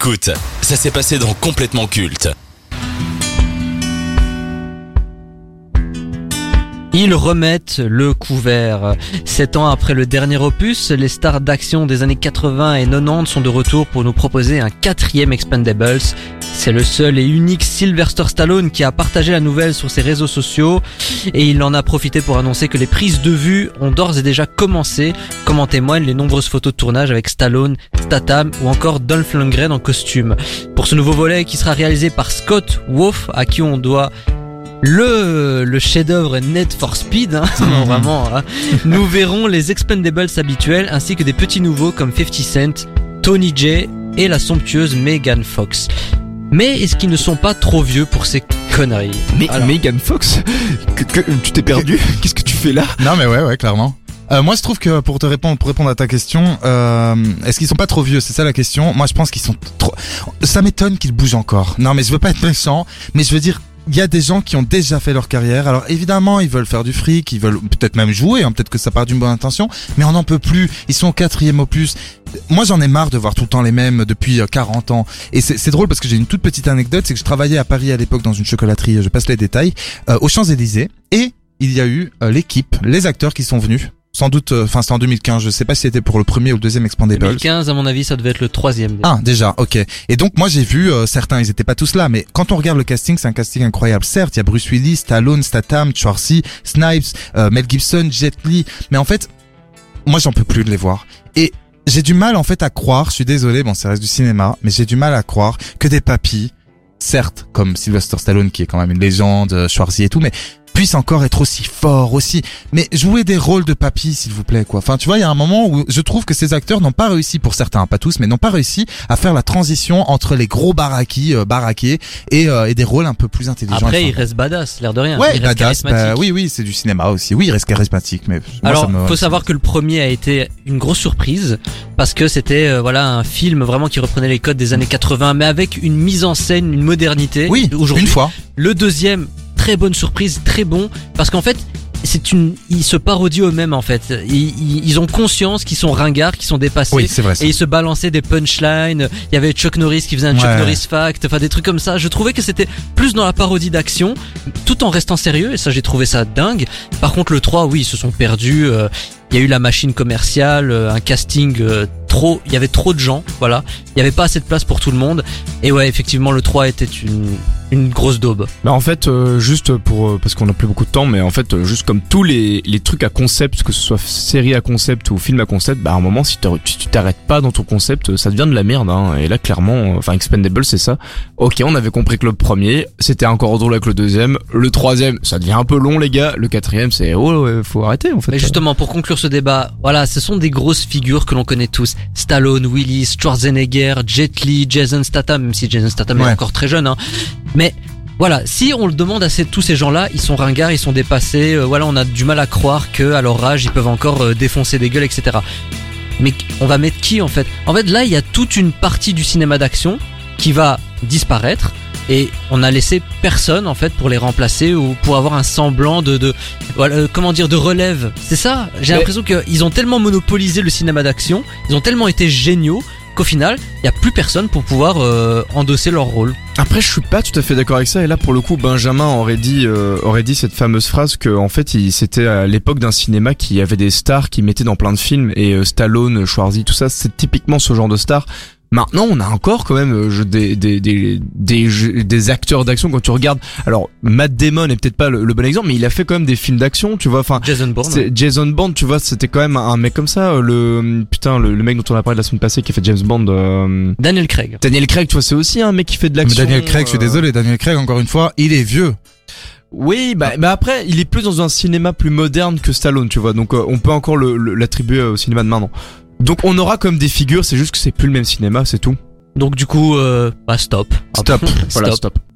Écoute, ça s'est passé dans Complètement Culte. Ils remettent le couvert. Sept ans après le dernier opus, les stars d'action des années 80 et 90 sont de retour pour nous proposer un quatrième Expendables. C'est le seul et unique Sylvester Stallone qui a partagé la nouvelle sur ses réseaux sociaux et il en a profité pour annoncer que les prises de vue ont d'ores et déjà commencé, comme en témoignent les nombreuses photos de tournage avec Stallone, Statham ou encore Dolph Lundgren en costume. Pour ce nouveau volet qui sera réalisé par Scott Wolf, à qui on doit le, le chef-d'œuvre Net for Speed, hein, non, vraiment, hein. nous verrons les Expendables habituels ainsi que des petits nouveaux comme 50 Cent, Tony J et la somptueuse Megan Fox. Mais est-ce qu'ils ne sont pas trop vieux pour ces conneries? Mais Alors- Megan Fox, que- que- tu t'es perdu? Qu'est-ce que tu fais là? Non mais ouais ouais clairement. Euh, moi je trouve que pour te répondre pour répondre à ta question, euh, est-ce qu'ils sont pas trop vieux? C'est ça la question. Moi je pense qu'ils sont trop. Ça m'étonne qu'ils bougent encore. Non mais je veux pas être méchant, mais je veux dire. Il y a des gens qui ont déjà fait leur carrière. Alors évidemment, ils veulent faire du fric, ils veulent peut-être même jouer, hein, peut-être que ça part d'une bonne intention, mais on n'en peut plus. Ils sont au quatrième opus. Moi, j'en ai marre de voir tout le temps les mêmes depuis euh, 40 ans. Et c'est drôle parce que j'ai une toute petite anecdote, c'est que je travaillais à Paris à l'époque dans une chocolaterie, je passe les détails, euh, aux Champs-Élysées, et il y a eu euh, l'équipe, les acteurs qui sont venus. Sans doute, euh, enfin c'était en 2015, je sais pas si c'était pour le premier ou le deuxième Expandables. 2015, à mon avis, ça devait être le troisième. Ah déjà, ok. Et donc moi j'ai vu euh, certains, ils étaient pas tous là, mais quand on regarde le casting, c'est un casting incroyable. Certes, il y a Bruce Willis, Stallone, Statham, Schwarzy, Snipes, euh, Mel Gibson, Jet Li, mais en fait, moi j'en peux plus de les voir. Et j'ai du mal en fait à croire, je suis désolé, bon ça reste du cinéma, mais j'ai du mal à croire que des papis, certes comme Sylvester Stallone qui est quand même une légende, euh, Schwarzy et tout, mais puissent encore être aussi forts aussi. Mais jouer des rôles de papy, s'il vous plaît, quoi. Enfin, tu vois, il y a un moment où je trouve que ces acteurs n'ont pas réussi, pour certains, pas tous, mais n'ont pas réussi à faire la transition entre les gros baraquis, euh, baraqués, et, euh, et des rôles un peu plus intelligents. Après, il reste badass, l'air de rien. Ouais, il reste badass, bah, oui, oui, c'est du cinéma aussi. Oui, il reste charismatique, mais moi, Alors, me- faut savoir que le premier a été une grosse surprise parce que c'était euh, voilà un film vraiment qui reprenait les codes des années 80, mais avec une mise en scène, une modernité. oui, aujourd'hui. une fois. Le deuxième, très bonne surprise, très bon, parce qu'en fait, c'est une, ils se parodient eux-mêmes en fait. Ils, ont conscience qu'ils sont ringards, qu'ils sont dépassés. Oui, c'est vrai. ça. Et ils se balançaient des punchlines. Il y avait Chuck Norris qui faisait un Chuck. Norris fact, enfin des trucs comme ça. Je trouvais que c'était plus dans la parodie d'action, tout en restant sérieux. Et ça, j'ai trouvé ça dingue. Par contre, le 3, oui, ils se sont perdus. euh, Il y a eu la machine commerciale, euh, un casting euh, trop. Il y avait trop de gens, voilà. Il y avait pas assez de place pour tout le monde. Et ouais, effectivement, le 3 était une une grosse daube. Bah en fait, euh, juste pour euh, parce qu'on a plus beaucoup de temps, mais en fait, euh, juste comme tous les, les trucs à concept, que ce soit série à concept ou film à concept, bah à un moment, si, tu t'arrêtes pas dans ton concept, euh, ça devient de la merde. Hein. Et là, clairement, enfin, Expendable, c'est ça. Ok, on avait compris que le premier, c'était encore drôle avec le deuxième. Le troisième, ça devient un peu long, les gars. Le quatrième, c'est oh, ouais, faut arrêter en fait. Mais justement, pour conclure ce débat, voilà, ce sont des grosses figures que l'on connaît tous. Stallone, Willis, Schwarzenegger, Jet Li, Jason Statham, même si Jason Statham est encore très jeune, hein. Mais voilà, si on le demande à ces, tous ces gens-là, ils sont ringards, ils sont dépassés. euh, voilà, on a du mal à croire que à leur âge, ils peuvent encore euh, défoncer des gueules, etc. Mais on va mettre qui en fait? En fait, là, il y a toute une partie du cinéma d'action qui va disparaître. Et on a laissé personne en fait pour les remplacer ou pour avoir un semblant de, de voilà, euh, comment dire de relève. C'est ça? J'ai Mais- l'impression qu'ils ont tellement monopolisé le cinéma d'action, ils ont tellement été géniaux qu'au final, il y a plus personne pour pouvoir euh, endosser leur rôle. Après, je suis pas tout à fait d'accord avec ça. Et là, pour le coup, Benjamin aurait dit, euh, aurait dit cette fameuse phrase que, en fait, c'était à l'époque d'un cinéma qui avait des stars qui mettaient dans plein de films et euh, Stallone, Schwarzy, tout ça, c'est typiquement ce genre de stars. Maintenant, on a encore quand même euh, des des des des, jeux- des acteurs d'action quand tu regardes. Alors, Matt Damon est peut-être pas le, le bon exemple, mais il a fait quand même des films d'action, tu vois. Enfin, Jason Bourne. Jason Bond, tu vois, c'était quand même un, mec comme ça. euh, Le putain, le, le mec dont on a parlé la semaine passée qui a fait James Bond. euh, Daniel Craig. Daniel Craig, tu vois, c'est aussi un mec qui fait de Mais l'action. Daniel Craig, je suis euh, désolé, Daniel Craig, encore une fois, il est vieux. Oui, bah, bah après, il est plus dans un cinéma plus moderne que Stallone, tu vois. Donc euh, on peut encore le- le- l'attribuer au cinéma de maintenant. Donc on aura comme des figures, c'est juste que c'est plus le même cinéma, c'est tout. Donc du coup, euh, bah stop. Stop. Voilà, Stop. stop.